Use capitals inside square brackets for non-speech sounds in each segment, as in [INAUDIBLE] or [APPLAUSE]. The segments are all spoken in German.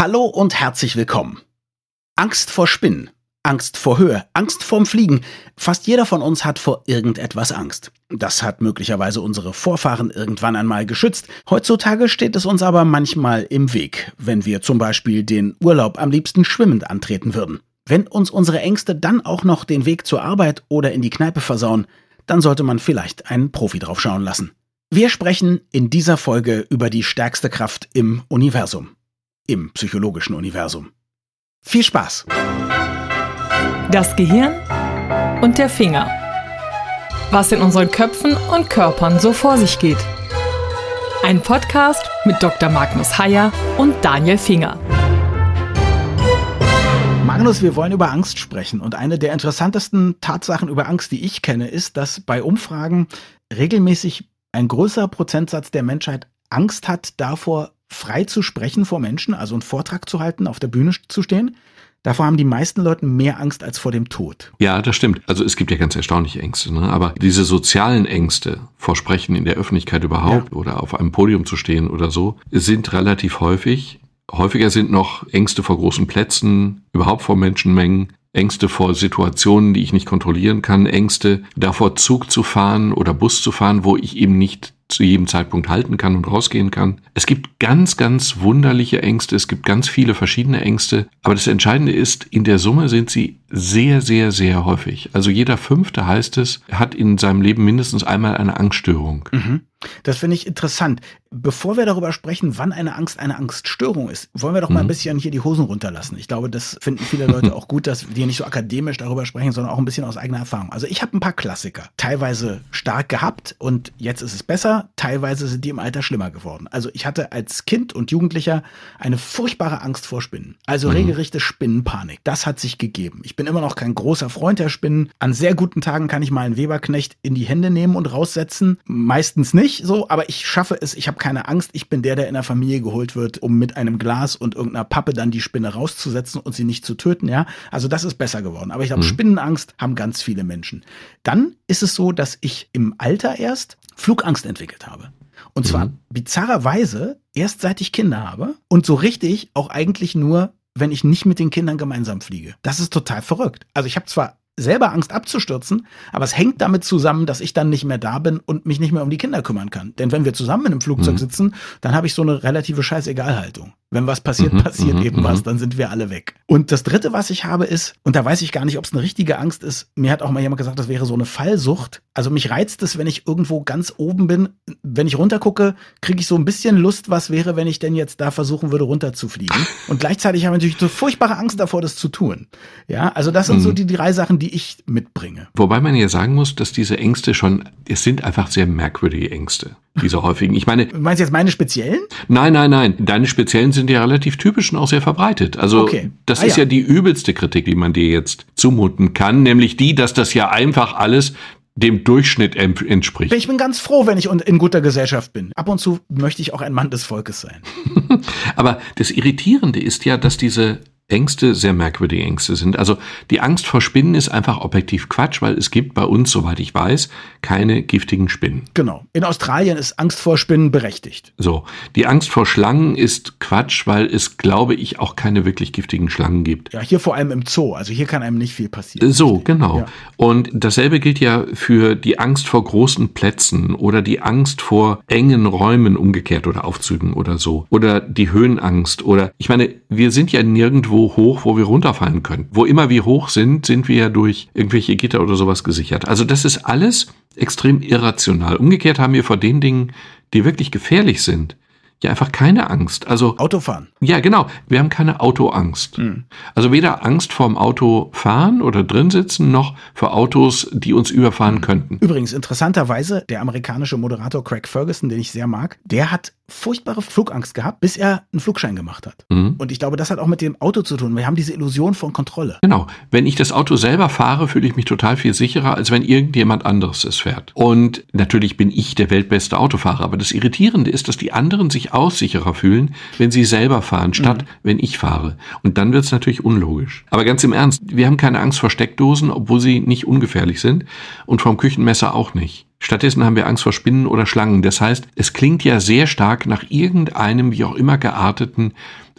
Hallo und herzlich willkommen. Angst vor Spinnen, Angst vor Höhe, Angst vorm Fliegen. Fast jeder von uns hat vor irgendetwas Angst. Das hat möglicherweise unsere Vorfahren irgendwann einmal geschützt. Heutzutage steht es uns aber manchmal im Weg, wenn wir zum Beispiel den Urlaub am liebsten schwimmend antreten würden. Wenn uns unsere Ängste dann auch noch den Weg zur Arbeit oder in die Kneipe versauen, dann sollte man vielleicht einen Profi drauf schauen lassen. Wir sprechen in dieser Folge über die stärkste Kraft im Universum im psychologischen Universum. Viel Spaß! Das Gehirn und der Finger. Was in unseren Köpfen und Körpern so vor sich geht. Ein Podcast mit Dr. Magnus Heyer und Daniel Finger. Magnus, wir wollen über Angst sprechen. Und eine der interessantesten Tatsachen über Angst, die ich kenne, ist, dass bei Umfragen regelmäßig ein größerer Prozentsatz der Menschheit Angst hat davor, frei zu sprechen vor Menschen, also einen Vortrag zu halten, auf der Bühne zu stehen. Davor haben die meisten Leute mehr Angst als vor dem Tod. Ja, das stimmt. Also es gibt ja ganz erstaunliche Ängste, ne? aber diese sozialen Ängste vor Sprechen in der Öffentlichkeit überhaupt ja. oder auf einem Podium zu stehen oder so, sind relativ häufig. Häufiger sind noch Ängste vor großen Plätzen, überhaupt vor Menschenmengen, Ängste vor Situationen, die ich nicht kontrollieren kann, Ängste davor Zug zu fahren oder Bus zu fahren, wo ich eben nicht zu jedem Zeitpunkt halten kann und rausgehen kann. Es gibt ganz, ganz wunderliche Ängste, es gibt ganz viele verschiedene Ängste, aber das Entscheidende ist, in der Summe sind sie sehr, sehr, sehr häufig. Also jeder Fünfte heißt es, hat in seinem Leben mindestens einmal eine Angststörung. Mhm. Das finde ich interessant. Bevor wir darüber sprechen, wann eine Angst eine Angststörung ist, wollen wir doch mal ein mhm. bisschen hier die Hosen runterlassen. Ich glaube, das finden viele [LAUGHS] Leute auch gut, dass wir nicht so akademisch darüber sprechen, sondern auch ein bisschen aus eigener Erfahrung. Also ich habe ein paar Klassiker, teilweise stark gehabt und jetzt ist es besser, teilweise sind die im Alter schlimmer geworden. Also ich hatte als Kind und Jugendlicher eine furchtbare Angst vor Spinnen. Also mhm. regelrechte Spinnenpanik. Das hat sich gegeben. Ich bin immer noch kein großer Freund der Spinnen. An sehr guten Tagen kann ich mal einen Weberknecht in die Hände nehmen und raussetzen. Meistens nicht so, aber ich schaffe es. Ich habe keine Angst. Ich bin der, der in der Familie geholt wird, um mit einem Glas und irgendeiner Pappe dann die Spinne rauszusetzen und sie nicht zu töten. Ja, also das ist besser geworden. Aber ich glaube, mhm. Spinnenangst haben ganz viele Menschen. Dann ist es so, dass ich im Alter erst Flugangst entwickelt habe. Und zwar mhm. bizarrerweise erst seit ich Kinder habe und so richtig auch eigentlich nur wenn ich nicht mit den Kindern gemeinsam fliege. Das ist total verrückt. Also ich habe zwar selber Angst abzustürzen, aber es hängt damit zusammen, dass ich dann nicht mehr da bin und mich nicht mehr um die Kinder kümmern kann. Denn wenn wir zusammen in einem Flugzeug mhm. sitzen, dann habe ich so eine relative Scheißegalhaltung. Wenn was passiert, mhm, passiert mhm, eben was, mhm. dann sind wir alle weg. Und das dritte, was ich habe, ist, und da weiß ich gar nicht, ob es eine richtige Angst ist, mir hat auch mal jemand gesagt, das wäre so eine Fallsucht. Also mich reizt es, wenn ich irgendwo ganz oben bin. Wenn ich runtergucke, kriege ich so ein bisschen Lust, was wäre, wenn ich denn jetzt da versuchen würde, runterzufliegen. Und gleichzeitig habe ich natürlich so furchtbare Angst davor, das zu tun. Ja, also das sind so mhm. die drei Sachen, die ich mitbringe. Wobei man ja sagen muss, dass diese Ängste schon, es sind einfach sehr merkwürdige Ängste diese [LAUGHS] häufigen. Ich meine. Meinst du jetzt meine speziellen? Nein, nein, nein. Deine speziellen sind ja relativ typisch und auch sehr verbreitet. Also okay. das ah, ist ja. ja die übelste Kritik, die man dir jetzt zumuten kann, nämlich die, dass das ja einfach alles dem Durchschnitt entspricht. Ich bin ganz froh, wenn ich in guter Gesellschaft bin. Ab und zu möchte ich auch ein Mann des Volkes sein. [LAUGHS] Aber das Irritierende ist ja, dass diese Ängste sehr merkwürdige Ängste sind. Also die Angst vor Spinnen ist einfach objektiv Quatsch, weil es gibt bei uns, soweit ich weiß, keine giftigen Spinnen. Genau. In Australien ist Angst vor Spinnen berechtigt. So. Die Angst vor Schlangen ist Quatsch, weil es, glaube ich, auch keine wirklich giftigen Schlangen gibt. Ja, hier vor allem im Zoo. Also hier kann einem nicht viel passieren. So, genau. Ja. Und dasselbe gilt ja für die Angst vor großen Plätzen oder die Angst vor engen Räumen umgekehrt oder Aufzügen oder so. Oder die Höhenangst oder, ich meine, wir sind ja nirgendwo hoch, wo wir runterfallen können. Wo immer wir hoch sind, sind wir ja durch irgendwelche Gitter oder sowas gesichert. Also das ist alles extrem irrational. Umgekehrt haben wir vor den Dingen, die wirklich gefährlich sind, ja einfach keine Angst. Also Autofahren. Ja, genau. Wir haben keine Autoangst. Mhm. Also weder Angst vorm Autofahren oder drin sitzen noch vor Autos, die uns überfahren könnten. Übrigens interessanterweise der amerikanische Moderator Craig Ferguson, den ich sehr mag, der hat furchtbare Flugangst gehabt, bis er einen Flugschein gemacht hat. Mhm. Und ich glaube, das hat auch mit dem Auto zu tun. Wir haben diese Illusion von Kontrolle. Genau. Wenn ich das Auto selber fahre, fühle ich mich total viel sicherer, als wenn irgendjemand anderes es fährt. Und natürlich bin ich der weltbeste Autofahrer. Aber das Irritierende ist, dass die anderen sich auch sicherer fühlen, wenn sie selber fahren, statt mhm. wenn ich fahre. Und dann wird es natürlich unlogisch. Aber ganz im Ernst, wir haben keine Angst vor Steckdosen, obwohl sie nicht ungefährlich sind. Und vom Küchenmesser auch nicht. Stattdessen haben wir Angst vor Spinnen oder Schlangen. Das heißt, es klingt ja sehr stark nach irgendeinem, wie auch immer gearteten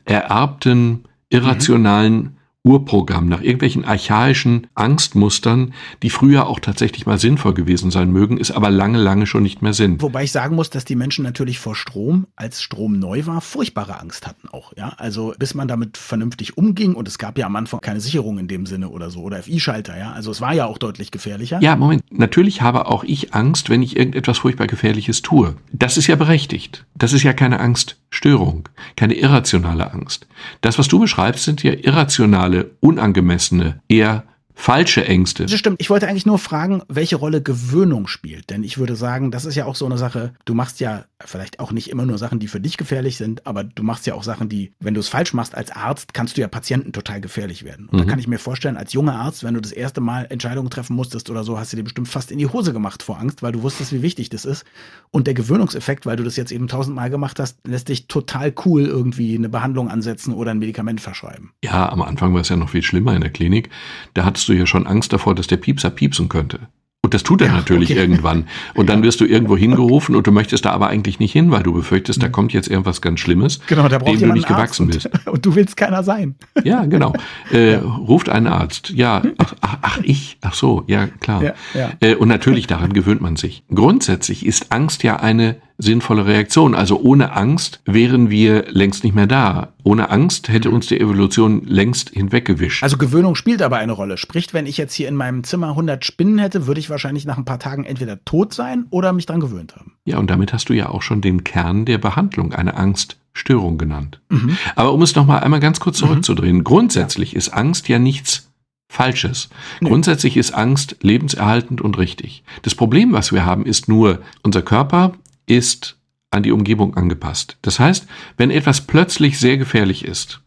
ererbten, irrationalen mhm. Urprogramm, nach irgendwelchen archaischen Angstmustern, die früher auch tatsächlich mal sinnvoll gewesen sein mögen, ist aber lange, lange schon nicht mehr sind. Wobei ich sagen muss, dass die Menschen natürlich vor Strom, als Strom neu war, furchtbare Angst hatten auch. Ja, also bis man damit vernünftig umging und es gab ja am Anfang keine Sicherung in dem Sinne oder so oder FI-Schalter. Ja, also es war ja auch deutlich gefährlicher. Ja, Moment. Natürlich habe auch ich Angst, wenn ich irgendetwas furchtbar Gefährliches tue. Das ist ja berechtigt. Das ist ja keine Angststörung, keine irrationale Angst. Das, was du beschreibst, sind ja irrationale unangemessene, eher falsche Ängste. Das stimmt. Ich wollte eigentlich nur fragen, welche Rolle Gewöhnung spielt. Denn ich würde sagen, das ist ja auch so eine Sache, du machst ja vielleicht auch nicht immer nur Sachen, die für dich gefährlich sind, aber du machst ja auch Sachen, die, wenn du es falsch machst als Arzt, kannst du ja Patienten total gefährlich werden. Und mhm. da kann ich mir vorstellen, als junger Arzt, wenn du das erste Mal Entscheidungen treffen musstest oder so, hast du dir bestimmt fast in die Hose gemacht vor Angst, weil du wusstest, wie wichtig das ist. Und der Gewöhnungseffekt, weil du das jetzt eben tausendmal gemacht hast, lässt dich total cool irgendwie eine Behandlung ansetzen oder ein Medikament verschreiben. Ja, am Anfang war es ja noch viel schlimmer in der Klinik. Da hattest du ja schon Angst davor, dass der Piepser piepsen könnte. Und das tut er ja, natürlich okay. irgendwann. Und dann wirst du irgendwo hingerufen und du möchtest da aber eigentlich nicht hin, weil du befürchtest, da mhm. kommt jetzt irgendwas ganz Schlimmes, genau, da dem du nicht gewachsen und, bist. [LAUGHS] Und du willst keiner sein. [LAUGHS] Ja, genau. [LAUGHS] Äh, ruft einen Arzt. Ja, ach, ach, ich. Ach so, ja, klar. Äh, und natürlich, daran gewöhnt man sich. Grundsätzlich ist Angst ja eine sinnvolle Reaktion. Also ohne Angst wären wir längst nicht mehr da. Ohne Angst hätte uns die Evolution längst hinweggewischt. Also Gewöhnung spielt aber eine Rolle. Sprich, wenn ich jetzt hier in meinem Zimmer 100 Spinnen hätte, würde ich wahrscheinlich nach ein paar Tagen entweder tot sein oder mich dran gewöhnt haben. Ja, und damit hast du ja auch schon den Kern der Behandlung, eine Angststörung genannt. Mhm. Aber um es noch mal einmal ganz kurz mhm. zurückzudrehen, mhm. grundsätzlich ist Angst ja nichts Falsches. Nee. Grundsätzlich ist Angst lebenserhaltend und richtig. Das Problem, was wir haben, ist nur, unser Körper ist an die Umgebung angepasst. Das heißt, wenn etwas plötzlich sehr gefährlich ist,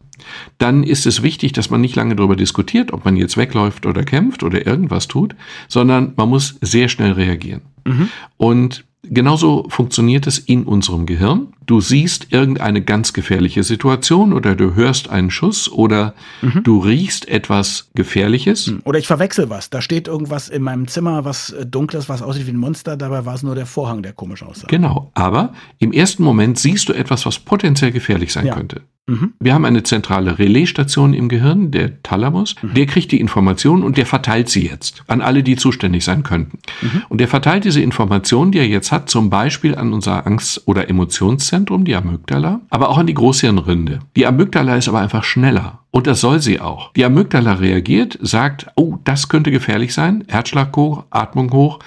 dann ist es wichtig, dass man nicht lange darüber diskutiert, ob man jetzt wegläuft oder kämpft oder irgendwas tut, sondern man muss sehr schnell reagieren. Mhm. Und genauso funktioniert es in unserem Gehirn du siehst irgendeine ganz gefährliche Situation oder du hörst einen Schuss oder mhm. du riechst etwas Gefährliches. Hm. Oder ich verwechsel was. Da steht irgendwas in meinem Zimmer, was äh, dunkles, was aussieht wie ein Monster. Dabei war es nur der Vorhang, der komisch aussah. Genau. Aber im ersten Moment siehst du etwas, was potenziell gefährlich sein ja. könnte. Mhm. Wir haben eine zentrale Relaisstation im Gehirn, der Thalamus. Mhm. Der kriegt die Information und der verteilt sie jetzt an alle, die zuständig sein könnten. Mhm. Und der verteilt diese Information, die er jetzt hat, zum Beispiel an unser Angst- oder Emotionszentrum Nervenzentrum, die Amygdala, aber auch an die Großhirnrinde. Die Amygdala ist aber einfach schneller. Und das soll sie auch. Die Amygdala reagiert, sagt, oh, das könnte gefährlich sein, Herzschlag hoch, Atmung hoch,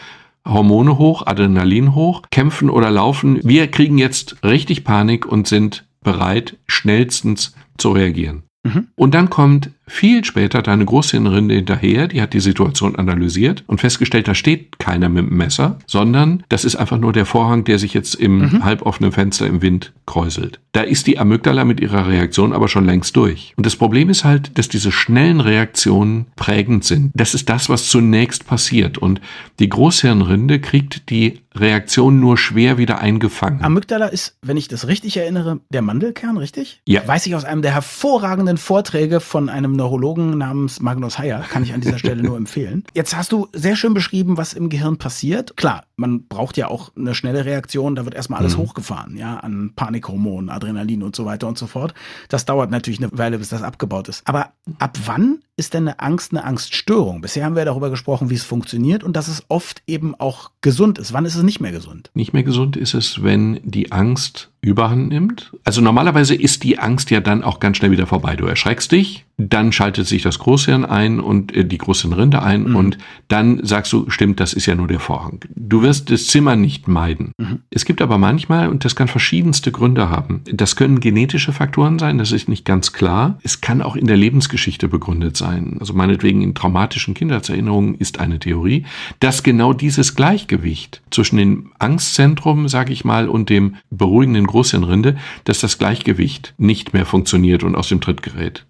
Hormone hoch, Adrenalin hoch, kämpfen oder laufen. Wir kriegen jetzt richtig Panik und sind bereit, schnellstens zu reagieren. Mhm. Und dann kommt viel später deine Großhirnrinde hinterher, die hat die Situation analysiert und festgestellt, da steht keiner mit dem Messer, sondern das ist einfach nur der Vorhang, der sich jetzt im mhm. halboffenen Fenster im Wind kräuselt. Da ist die Amygdala mit ihrer Reaktion aber schon längst durch. Und das Problem ist halt, dass diese schnellen Reaktionen prägend sind. Das ist das, was zunächst passiert. Und die Großhirnrinde kriegt die Reaktion nur schwer wieder eingefangen. Amygdala ist, wenn ich das richtig erinnere, der Mandelkern, richtig? Ja. Weiß ich aus einem der hervorragenden Vorträge von einem Neurologen namens Magnus Heyer, kann ich an dieser Stelle nur empfehlen. Jetzt hast du sehr schön beschrieben, was im Gehirn passiert. Klar, man braucht ja auch eine schnelle Reaktion, da wird erstmal alles mhm. hochgefahren, ja, an Panikhormonen, Adrenalin und so weiter und so fort. Das dauert natürlich eine Weile, bis das abgebaut ist. Aber ab wann ist denn eine Angst eine Angststörung? Bisher haben wir darüber gesprochen, wie es funktioniert und dass es oft eben auch gesund ist. Wann ist es nicht mehr gesund? Nicht mehr gesund ist es, wenn die Angst überhand nimmt. Also normalerweise ist die Angst ja dann auch ganz schnell wieder vorbei. Du erschreckst dich, dann schaltet sich das Großhirn ein und äh, die Großhirnrinde ein mhm. und dann sagst du, stimmt, das ist ja nur der Vorhang. Du wirst das Zimmer nicht meiden. Mhm. Es gibt aber manchmal, und das kann verschiedenste Gründe haben, das können genetische Faktoren sein, das ist nicht ganz klar. Es kann auch in der Lebensgeschichte begründet sein. Also meinetwegen in traumatischen Kindheitserinnerungen ist eine Theorie, dass genau dieses Gleichgewicht zwischen dem Angstzentrum, sage ich mal, und dem beruhigenden Großhirnrinde, dass das Gleichgewicht nicht mehr funktioniert und aus dem Tritt gerät.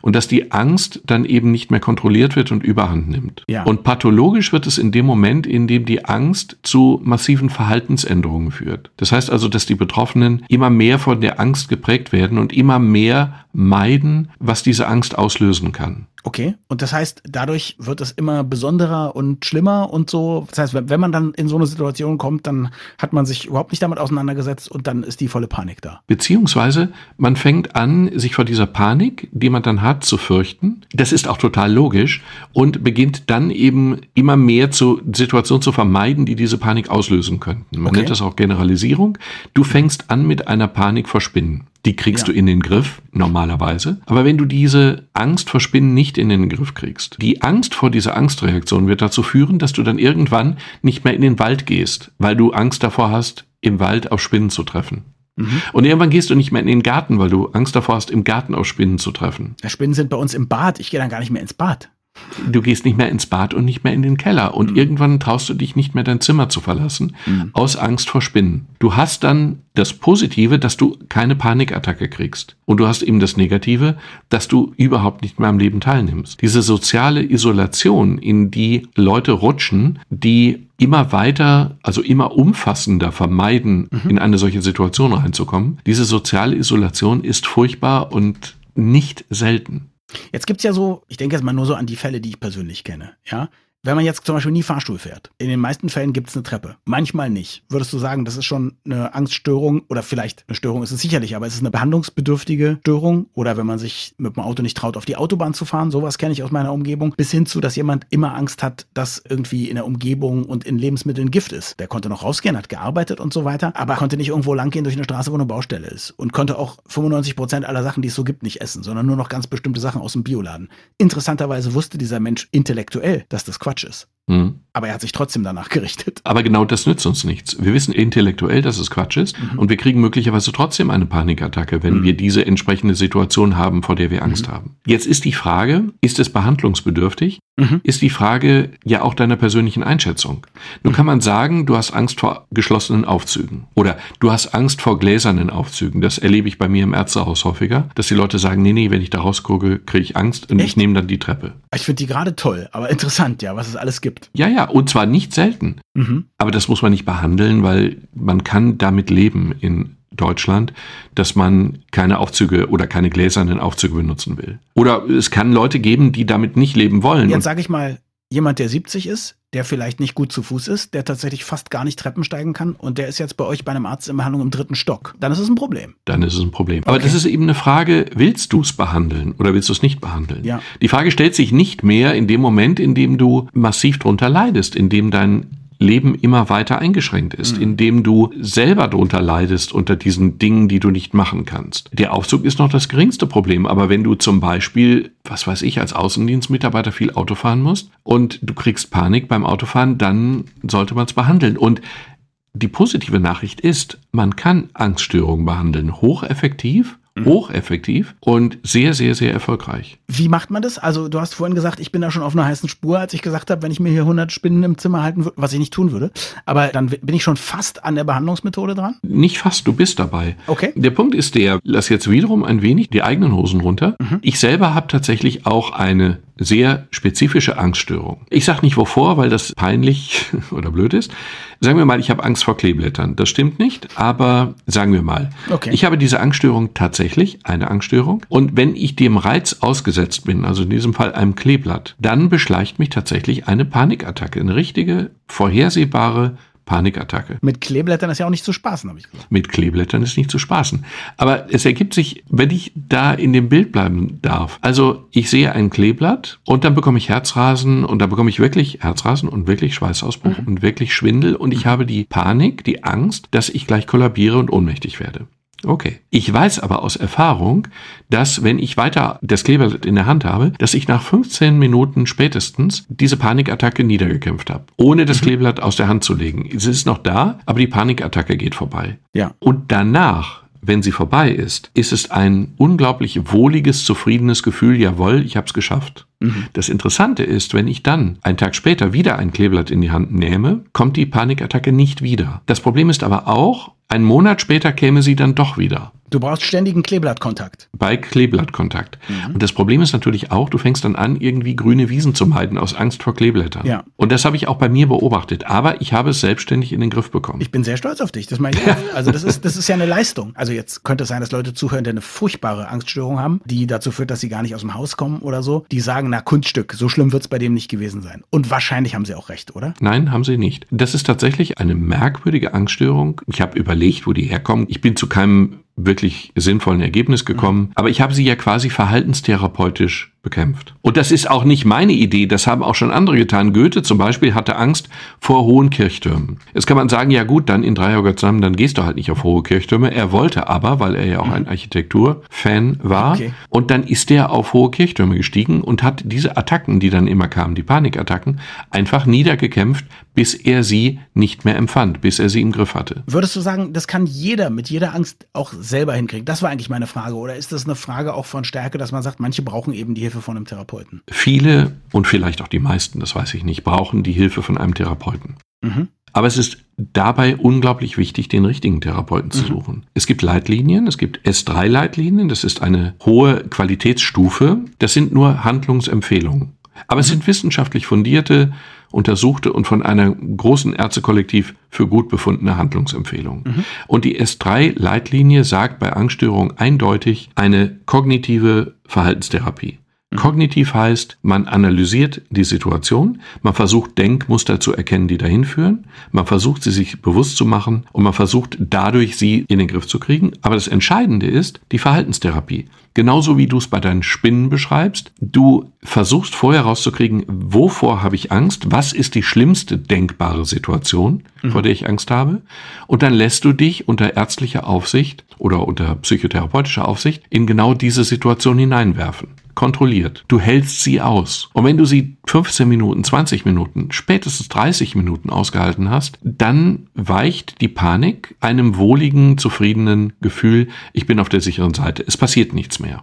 Und dass die Angst dann eben nicht mehr kontrolliert wird und überhand nimmt. Ja. Und pathologisch wird es in dem Moment, in dem die Angst zu massiven Verhaltensänderungen führt. Das heißt also, dass die Betroffenen immer mehr von der Angst geprägt werden und immer mehr meiden, was diese Angst auslösen kann. Okay. Und das heißt, dadurch wird es immer besonderer und schlimmer und so. Das heißt, wenn man dann in so eine Situation kommt, dann hat man sich überhaupt nicht damit auseinandergesetzt und dann ist die volle Panik da. Beziehungsweise man fängt an, sich vor dieser Panik, die man dann hat, zu fürchten. Das ist auch total logisch und beginnt dann eben immer mehr zu Situationen zu vermeiden, die diese Panik auslösen könnten. Man Okay. nennt das auch Generalisierung. Du fängst an mit einer Panik vor Spinnen. Die kriegst Ja. du in den Griff, normalerweise. Aber wenn du diese Angst vor Spinnen nicht in den Griff kriegst, die Angst vor dieser Angstreaktion wird dazu führen, dass du dann irgendwann nicht mehr in den Wald gehst, weil du Angst davor hast, im Wald auf Spinnen zu treffen. Und irgendwann gehst du nicht mehr in den Garten, weil du Angst davor hast, im Garten auf Spinnen zu treffen. Ja, Spinnen sind bei uns im Bad. Ich gehe dann gar nicht mehr ins Bad. Du gehst nicht mehr ins Bad und nicht mehr in den Keller. Und irgendwann traust du dich nicht mehr dein Zimmer zu verlassen, aus Angst vor Spinnen. Du hast dann das Positive, dass du keine Panikattacke kriegst. Und du hast eben das Negative, dass du überhaupt nicht mehr am Leben teilnimmst. Diese soziale Isolation, in die Leute rutschen, die immer weiter, also immer umfassender vermeiden, in eine solche Situation reinzukommen. Diese soziale Isolation ist furchtbar und nicht selten. Jetzt gibt's ja so, ich denke jetzt mal nur so an die Fälle, die ich persönlich kenne. Ja, wenn man jetzt zum Beispiel nie Fahrstuhl fährt, in den meisten Fällen gibt's eine Treppe. Manchmal nicht. Würdest du sagen, das ist schon eine Angststörung oder vielleicht eine Störung ist es sicherlich, aber ist es eine behandlungsbedürftige Störung? Oder wenn man sich mit dem Auto nicht traut, auf die Autobahn zu fahren, sowas kenne ich aus meiner Umgebung, bis hin zu, dass jemand immer Angst hat, dass irgendwie in der Umgebung und in Lebensmitteln Gift ist. Der konnte noch rausgehen, hat gearbeitet und so weiter, aber konnte nicht irgendwo langgehen durch eine Straße, wo eine Baustelle ist. Und konnte auch 95 Prozent aller Sachen, die es so gibt, nicht essen, sondern nur noch ganz bestimmte Sachen aus dem Bioladen. Interessanterweise wusste dieser Mensch intellektuell, dass das Quatsch ist. Hm. Aber er hat sich trotzdem danach gerichtet. Aber genau das nützt uns nichts. Wir wissen intellektuell, dass es Quatsch ist und wir kriegen möglicherweise trotzdem eine Panikattacke, wenn wir diese entsprechende Situation haben, vor der wir Angst haben. Jetzt ist die Frage, ist es behandlungsbedürftig? Mhm. Ist die Frage ja auch deiner persönlichen Einschätzung. Nun kann man sagen, du hast Angst vor geschlossenen Aufzügen oder du hast Angst vor gläsernen Aufzügen. Das erlebe ich bei mir im Ärztehaus häufiger, dass die Leute sagen, nee, nee, wenn ich da rausgucke, kriege ich Angst und ich Echt? nehme dann die Treppe. Ich finde die gerade toll, aber [LAUGHS] interessant, ja, was es alles gibt. Ja, ja, und zwar nicht selten. Mhm. Aber das muss man nicht behandeln, weil man kann damit leben in Deutschland, dass man keine Aufzüge oder keine gläsernen Aufzüge benutzen will. Oder es kann Leute geben, die damit nicht leben wollen. Jetzt sage ich mal, jemand, der 70 ist, der vielleicht nicht gut zu Fuß ist, der tatsächlich fast gar nicht Treppen steigen kann und der ist jetzt bei euch bei einem Arzt in Behandlung im dritten Stock. Dann ist es ein Problem. dann ist es ein Problem. Aber Okay. das ist eben eine Frage, willst du es behandeln oder willst du es nicht behandeln? Ja. Die Frage stellt sich nicht mehr in dem Moment, in dem du massiv drunter leidest, in dem dein Leben immer weiter eingeschränkt ist, Mhm. indem du selber drunter leidest unter diesen Dingen, die du nicht machen kannst. Der Aufzug ist noch das geringste Problem, aber wenn du zum Beispiel, was weiß ich, als Außendienstmitarbeiter viel Auto fahren musst und du kriegst Panik beim Autofahren, dann sollte man es behandeln. Und die positive Nachricht ist, man kann Angststörungen behandeln. Hocheffektiv, hocheffektiv und sehr, sehr, sehr erfolgreich. Wie macht man das? Also du hast vorhin gesagt, ich bin da schon auf einer heißen Spur, als ich gesagt habe, wenn ich mir hier 100 Spinnen im Zimmer halten würde, was ich nicht tun würde. Aber dann bin ich schon fast an der Behandlungsmethode dran. Nicht fast, du bist dabei. Okay. Der Punkt ist der, lass jetzt wiederum ein wenig die eigenen Hosen runter. Ich selber habe tatsächlich auch eine sehr spezifische Angststörung. Ich sage nicht wovor, weil das peinlich [LAUGHS] oder blöd ist. Sagen wir mal, ich habe Angst vor Kleeblättern. Das stimmt nicht, aber sagen wir mal. Okay. Ich habe diese Angststörung tatsächlich, eine Angststörung. Und wenn ich dem Reiz ausgesetzt bin, also in diesem Fall einem Kleeblatt, dann beschleicht mich tatsächlich eine Panikattacke. Eine richtige, vorhersehbare Panikattacke. Mit Kleeblättern ist ja auch nicht zu spaßen, habe ich gesagt. Mit Kleeblättern ist nicht zu spaßen. Aber es ergibt sich, wenn ich da in dem Bild bleiben darf. Also ich sehe ein Kleeblatt und dann bekomme ich Herzrasen und dann bekomme ich wirklich Herzrasen und wirklich Schweißausbruch und wirklich Schwindel und ich habe die Panik, die Angst, dass ich gleich kollabiere und ohnmächtig werde. Okay. Ich weiß aber aus Erfahrung, dass wenn ich weiter das Kleeblatt in der Hand habe, dass ich nach 15 Minuten spätestens diese Panikattacke niedergekämpft habe, ohne das Kleeblatt aus der Hand zu legen. Es ist noch da, aber die Panikattacke geht vorbei. Ja. Und danach, wenn sie vorbei ist, ist es ein unglaublich wohliges, zufriedenes Gefühl, jawohl, ich habe es geschafft. Das Interessante ist, wenn ich dann einen Tag später wieder ein Kleeblatt in die Hand nehme, kommt die Panikattacke nicht wieder. Das Problem ist aber auch, Ein Monat später käme sie dann doch wieder. Du brauchst ständigen Kleeblattkontakt. Bei Kleeblattkontakt. Mhm. Und das Problem ist natürlich auch, du fängst dann an, irgendwie grüne Wiesen zu meiden aus Angst vor Kleeblättern. Ja. Und das habe ich auch bei mir beobachtet. Aber ich habe es selbstständig in den Griff bekommen. Ich bin sehr stolz auf dich. Das meine ich auch. [LAUGHS] Also das ist, das ist ja eine Leistung. Also jetzt könnte es sein, dass Leute zuhören, die eine furchtbare Angststörung haben, die dazu führt, dass sie gar nicht aus dem Haus kommen oder so. Die sagen, na Kunststück, so schlimm wird es bei dem nicht gewesen sein. Und wahrscheinlich haben sie auch recht, oder? Nein, haben sie nicht. Das ist tatsächlich eine merkwürdige Angststörung. Ich habe überlegt, wo die herkommen. Ich bin zu keinem wirklich sinnvollen Ergebnis gekommen. Aber ich habe sie ja quasi verhaltenstherapeutisch bekämpft. Und das ist auch nicht meine Idee, das haben auch schon andere getan. Goethe zum Beispiel hatte Angst vor hohen Kirchtürmen. Jetzt kann man sagen, ja gut, dann in Dreieugott zusammen, dann gehst du halt nicht auf hohe Kirchtürme. Er wollte aber, weil er ja auch ein Architekturfan war, okay. und dann ist er auf hohe Kirchtürme gestiegen und hat diese Attacken, die dann immer kamen, die Panikattacken, einfach niedergekämpft, bis er sie nicht mehr empfand, bis er sie im Griff hatte. Würdest du sagen, das kann jeder mit jeder Angst auch selber hinkriegen? Das war eigentlich meine Frage. Oder ist das eine Frage auch von Stärke, dass man sagt, manche brauchen eben die Hilfe von einem Therapeuten? Viele und vielleicht auch die meisten, das weiß ich nicht, brauchen die Hilfe von einem Therapeuten. Mhm. Aber es ist dabei unglaublich wichtig, den richtigen Therapeuten zu mhm. suchen. Es gibt Leitlinien, es gibt S3-Leitlinien, das ist eine hohe Qualitätsstufe. Das sind nur Handlungsempfehlungen. Aber es sind wissenschaftlich fundierte, untersuchte und von einer großen Ärztekollektiv für gut befundene Handlungsempfehlungen. Mhm. Und die S3-Leitlinie sagt bei Angststörungen eindeutig eine kognitive Verhaltenstherapie. Mhm. Kognitiv heißt, man analysiert die Situation, man versucht Denkmuster zu erkennen, die dahin führen, man versucht sie sich bewusst zu machen und man versucht dadurch sie in den Griff zu kriegen. Aber das Entscheidende ist die Verhaltenstherapie. Genauso wie du es bei deinen Spinnen beschreibst. Du versuchst vorher rauszukriegen, wovor habe ich Angst? Was ist die schlimmste denkbare Situation, mhm. vor der ich Angst habe? Und dann lässt du dich unter ärztlicher Aufsicht oder unter psychotherapeutischer Aufsicht in genau diese Situation hineinwerfen kontrolliert. Du hältst sie aus. Und wenn du sie 15 Minuten, 20 Minuten, spätestens 30 Minuten ausgehalten hast, dann weicht die Panik einem wohligen, zufriedenen Gefühl, ich bin auf der sicheren Seite. Es passiert nichts mehr.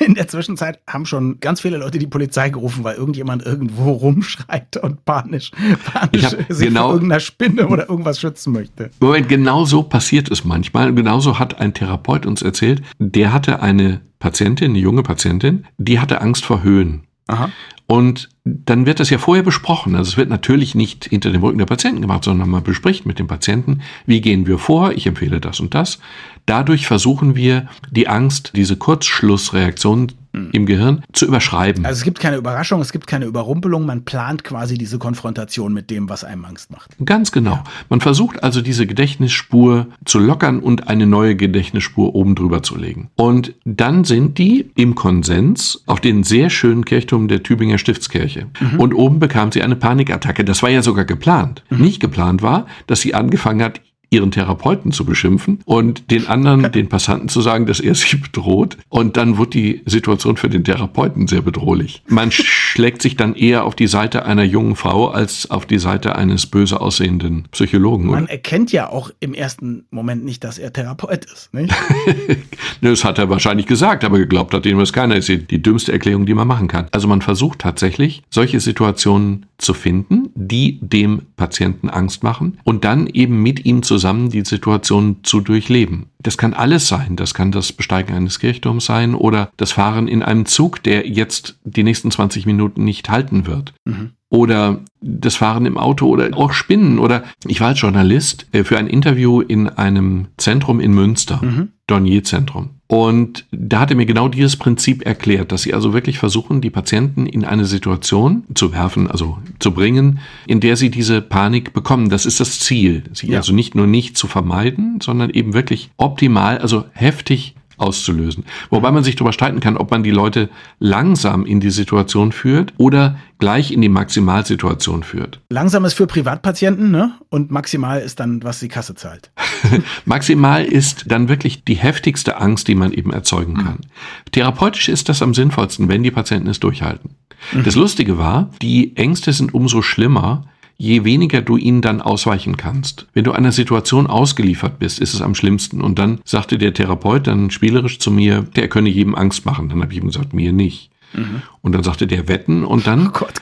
In der Zwischenzeit haben schon ganz viele Leute die Polizei gerufen, weil irgendjemand irgendwo [LAUGHS] rumschreit und panisch, panisch sich genau, vor irgendeiner Spinne oder irgendwas schützen möchte. Moment, genau so passiert es manchmal. Genauso hat ein Therapeut uns erzählt, der hatte eine Patientin, eine junge Patientin, die hatte Angst vor Höhen. Aha. Und dann wird das ja vorher besprochen. Also es wird natürlich nicht hinter dem Rücken der Patienten gemacht, sondern man bespricht mit dem Patienten, wie gehen wir vor, ich empfehle das und das. Dadurch versuchen wir, die Angst, diese Kurzschlussreaktion hm. im Gehirn zu überschreiben. Also es gibt keine Überraschung, es gibt keine Überrumpelung, man plant quasi diese Konfrontation mit dem, was einem Angst macht. Ganz genau. Ja. Man versucht also diese Gedächtnisspur zu lockern und eine neue Gedächtnisspur oben drüber zu legen. Und dann sind die im Konsens auf den sehr schönen Kirchturm der Tübinger Stiftskirche. Mhm. Und oben bekam sie eine Panikattacke. Das war ja sogar geplant. Mhm. Nicht geplant war, dass sie angefangen hat, ihren Therapeuten zu beschimpfen und den anderen, den Passanten zu sagen, dass er sie [LAUGHS] bedroht. Und dann wird die Situation für den Therapeuten sehr bedrohlich. Man [LAUGHS] schlägt sich dann eher auf die Seite einer jungen Frau als auf die Seite eines böse aussehenden Psychologen. Man oder? erkennt ja auch im ersten Moment nicht, dass er Therapeut ist. Nicht? [LAUGHS] das hat er wahrscheinlich gesagt, aber geglaubt hat ihm das keiner. Das ist die dümmste Erklärung, die man machen kann. Also man versucht tatsächlich, solche Situationen zu finden, die dem Patienten Angst machen und dann eben mit ihm zusammen die Situation zu durchleben. Das kann alles sein. Das kann das Besteigen eines Kirchturms sein oder das Fahren in einem Zug, der jetzt die nächsten 20 Minuten nicht halten wird. Mhm oder das Fahren im Auto oder auch Spinnen oder ich war als Journalist äh, für ein Interview in einem Zentrum in Münster, mhm. Dornier-Zentrum. Und da hat er mir genau dieses Prinzip erklärt, dass sie also wirklich versuchen, die Patienten in eine Situation zu werfen, also zu bringen, in der sie diese Panik bekommen. Das ist das Ziel. Sie ja. also nicht nur nicht zu vermeiden, sondern eben wirklich optimal, also heftig auszulösen. Wobei man sich darüber streiten kann, ob man die Leute langsam in die Situation führt oder gleich in die Maximalsituation führt. Langsam ist für Privatpatienten, ne? Und maximal ist dann, was die Kasse zahlt. [LAUGHS] maximal ist dann wirklich die heftigste Angst, die man eben erzeugen kann. Mhm. Therapeutisch ist das am sinnvollsten, wenn die Patienten es durchhalten. Mhm. Das Lustige war, die Ängste sind umso schlimmer, je weniger du ihnen dann ausweichen kannst. Wenn du einer Situation ausgeliefert bist, ist es am schlimmsten. Und dann sagte der Therapeut dann spielerisch zu mir, der könne jedem Angst machen. Dann habe ich ihm gesagt, mir nicht. Mhm. Und dann sagte der Wetten und dann oh Gott,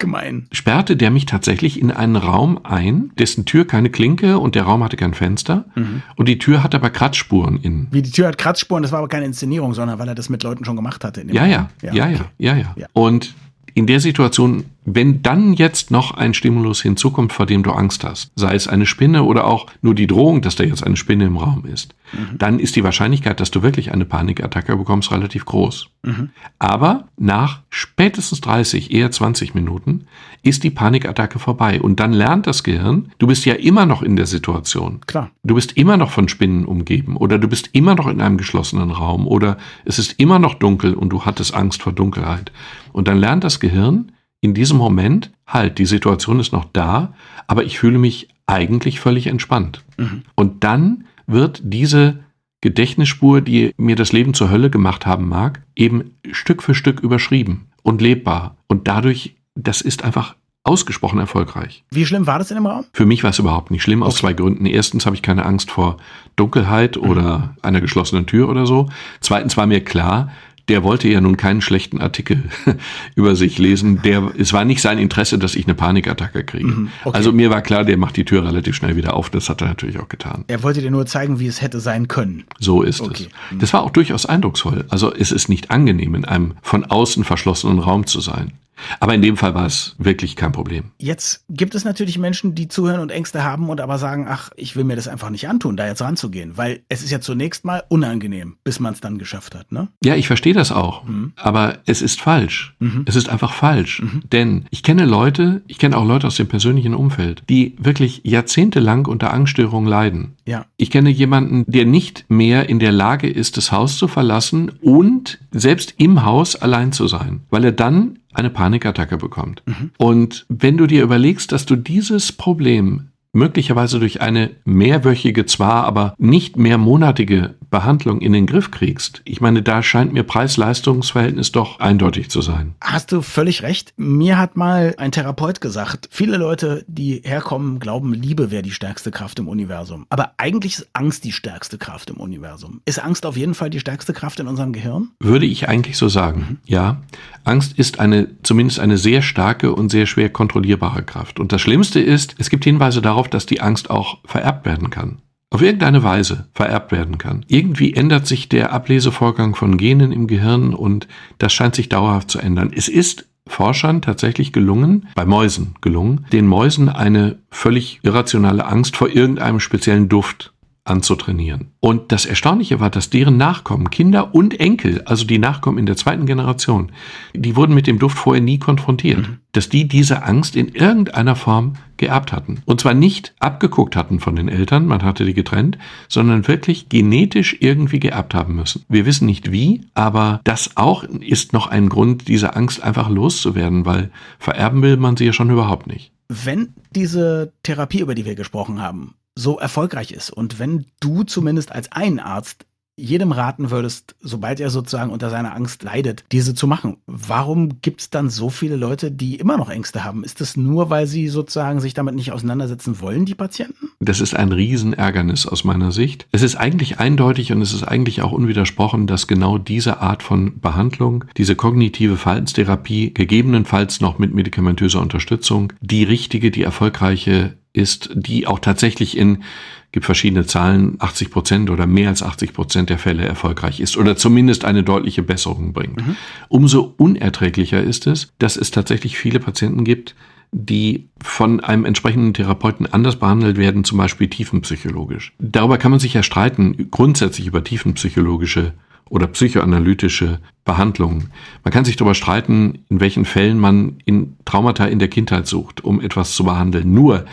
sperrte der mich tatsächlich in einen Raum ein, dessen Tür keine Klinke und der Raum hatte kein Fenster. Mhm. Und die Tür hatte aber Kratzspuren innen. Wie die Tür hat Kratzspuren, das war aber keine Inszenierung, sondern weil er das mit Leuten schon gemacht hatte. ja, ja, ja, ja, ja, ja, ja. Und in der Situation, wenn dann jetzt noch ein Stimulus hinzukommt, vor dem du Angst hast, sei es eine Spinne oder auch nur die Drohung, dass da jetzt eine Spinne im Raum ist, mhm. dann ist die Wahrscheinlichkeit, dass du wirklich eine Panikattacke bekommst, relativ groß. Mhm. Aber nach spätestens 30, eher 20 Minuten ist die Panikattacke vorbei und dann lernt das Gehirn, du bist ja immer noch in der Situation. Klar. Du bist immer noch von Spinnen umgeben oder du bist immer noch in einem geschlossenen Raum oder es ist immer noch dunkel und du hattest Angst vor Dunkelheit. Und dann lernt das Gehirn, in diesem Moment, halt, die Situation ist noch da, aber ich fühle mich eigentlich völlig entspannt. Mhm. Und dann wird diese Gedächtnisspur, die mir das Leben zur Hölle gemacht haben mag, eben Stück für Stück überschrieben und lebbar. Und dadurch, das ist einfach ausgesprochen erfolgreich. Wie schlimm war das in dem Raum? Für mich war es überhaupt nicht schlimm, aus okay. zwei Gründen. Erstens habe ich keine Angst vor Dunkelheit mhm. oder einer geschlossenen Tür oder so. Zweitens war mir klar, der wollte ja nun keinen schlechten Artikel [LAUGHS] über sich lesen. Der, es war nicht sein Interesse, dass ich eine Panikattacke kriege. Mhm, okay. Also mir war klar, der macht die Tür relativ schnell wieder auf. Das hat er natürlich auch getan. Er wollte dir nur zeigen, wie es hätte sein können. So ist okay. es. Mhm. Das war auch durchaus eindrucksvoll. Also es ist nicht angenehm, in einem von außen verschlossenen Raum zu sein. Aber in dem Fall war es wirklich kein Problem. Jetzt gibt es natürlich Menschen, die zuhören und Ängste haben und aber sagen, ach, ich will mir das einfach nicht antun, da jetzt ranzugehen, weil es ist ja zunächst mal unangenehm, bis man es dann geschafft hat, ne? Ja, ich verstehe das auch, mhm. aber es ist falsch. Mhm. Es ist einfach falsch, mhm. denn ich kenne Leute, ich kenne auch Leute aus dem persönlichen Umfeld, die wirklich jahrzehntelang unter Angststörungen leiden. Ja. Ich kenne jemanden, der nicht mehr in der Lage ist, das Haus zu verlassen und selbst im Haus allein zu sein, weil er dann eine Panikattacke bekommt. Mhm. Und wenn du dir überlegst, dass du dieses Problem möglicherweise durch eine mehrwöchige zwar, aber nicht mehrmonatige Behandlung in den Griff kriegst. Ich meine, da scheint mir Preis-Leistungs-Verhältnis doch eindeutig zu sein. Hast du völlig recht. Mir hat mal ein Therapeut gesagt, viele Leute, die herkommen, glauben, Liebe wäre die stärkste Kraft im Universum. Aber eigentlich ist Angst die stärkste Kraft im Universum. Ist Angst auf jeden Fall die stärkste Kraft in unserem Gehirn? Würde ich eigentlich so sagen. Mhm. Ja. Angst ist eine, zumindest eine sehr starke und sehr schwer kontrollierbare Kraft. Und das Schlimmste ist, es gibt Hinweise darauf, dass die Angst auch vererbt werden kann. Auf irgendeine Weise vererbt werden kann. Irgendwie ändert sich der Ablesevorgang von Genen im Gehirn und das scheint sich dauerhaft zu ändern. Es ist Forschern tatsächlich gelungen, bei Mäusen gelungen, den Mäusen eine völlig irrationale Angst vor irgendeinem speziellen Duft anzutrainieren. Und das Erstaunliche war, dass deren Nachkommen, Kinder und Enkel, also die Nachkommen in der zweiten Generation, die wurden mit dem Duft vorher nie konfrontiert, mhm. dass die diese Angst in irgendeiner Form geerbt hatten. Und zwar nicht abgeguckt hatten von den Eltern, man hatte die getrennt, sondern wirklich genetisch irgendwie geerbt haben müssen. Wir wissen nicht wie, aber das auch ist noch ein Grund, diese Angst einfach loszuwerden, weil vererben will man sie ja schon überhaupt nicht. Wenn diese Therapie, über die wir gesprochen haben, so erfolgreich ist. Und wenn du zumindest als ein Arzt jedem raten würdest, sobald er sozusagen unter seiner Angst leidet, diese zu machen. Warum gibt es dann so viele Leute, die immer noch Ängste haben? Ist das nur, weil sie sozusagen sich damit nicht auseinandersetzen wollen, die Patienten? Das ist ein Riesenärgernis aus meiner Sicht. Es ist eigentlich eindeutig und es ist eigentlich auch unwidersprochen, dass genau diese Art von Behandlung, diese kognitive Verhaltenstherapie, gegebenenfalls noch mit medikamentöser Unterstützung, die richtige, die erfolgreiche ist, die auch tatsächlich in, gibt verschiedene Zahlen, 80 Prozent oder mehr als 80 Prozent der Fälle erfolgreich ist oder zumindest eine deutliche Besserung bringt. Mhm. Umso unerträglicher ist es, dass es tatsächlich viele Patienten gibt, die von einem entsprechenden Therapeuten anders behandelt werden, zum Beispiel tiefenpsychologisch. Darüber kann man sich ja streiten, grundsätzlich über tiefenpsychologische oder psychoanalytische Behandlungen. Man kann sich darüber streiten, in welchen Fällen man in Traumata in der Kindheit sucht, um etwas zu behandeln. Nur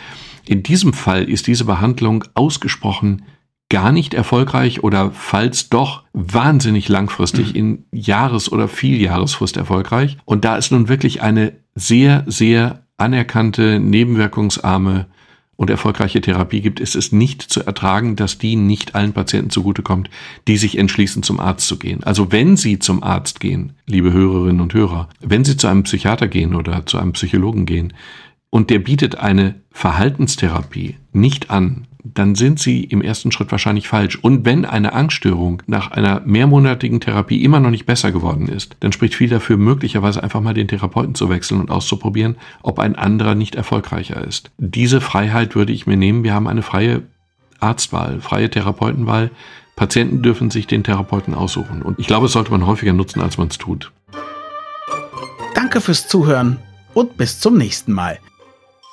in diesem Fall ist diese Behandlung ausgesprochen gar nicht erfolgreich oder falls doch wahnsinnig langfristig in Jahres- oder Vieljahresfrist erfolgreich. Und da ist nun wirklich eine sehr, sehr anerkannte, nebenwirkungsarme und erfolgreiche Therapie gibt, ist es nicht zu ertragen, dass die nicht allen Patienten zugutekommt, die sich entschließen, zum Arzt zu gehen. Also wenn Sie zum Arzt gehen, liebe Hörerinnen und Hörer, wenn Sie zu einem Psychiater gehen oder zu einem Psychologen gehen und der bietet eine Verhaltenstherapie nicht an, dann sind Sie im ersten Schritt wahrscheinlich falsch. Und wenn eine Angststörung nach einer mehrmonatigen Therapie immer noch nicht besser geworden ist, dann spricht viel dafür, möglicherweise einfach mal den Therapeuten zu wechseln und auszuprobieren, ob ein anderer nicht erfolgreicher ist. Diese Freiheit würde ich mir nehmen. Wir haben eine freie Arztwahl, freie Therapeutenwahl. Patienten dürfen sich den Therapeuten aussuchen. Und ich glaube, es sollte man häufiger nutzen, als man es tut. Danke fürs Zuhören und bis zum nächsten Mal.